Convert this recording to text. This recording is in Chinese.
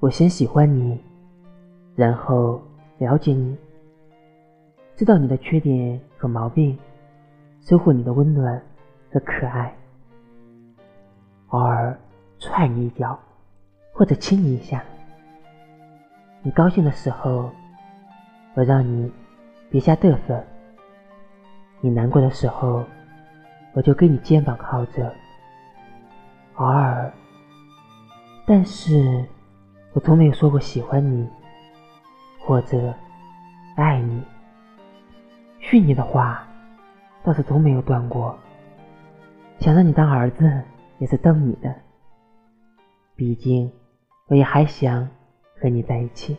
我先喜欢你，然后了解你，知道你的缺点和毛病，收获你的温暖和可爱，偶尔踹你一脚，或者亲你一下。你高兴的时候，我让你别瞎嘚瑟；你难过的时候，我就给你肩膀靠着。偶尔，但是我从没有说过喜欢你，或者爱你。训你的话倒是从没有断过。想让你当儿子也是逗你的，毕竟我也还想和你在一起。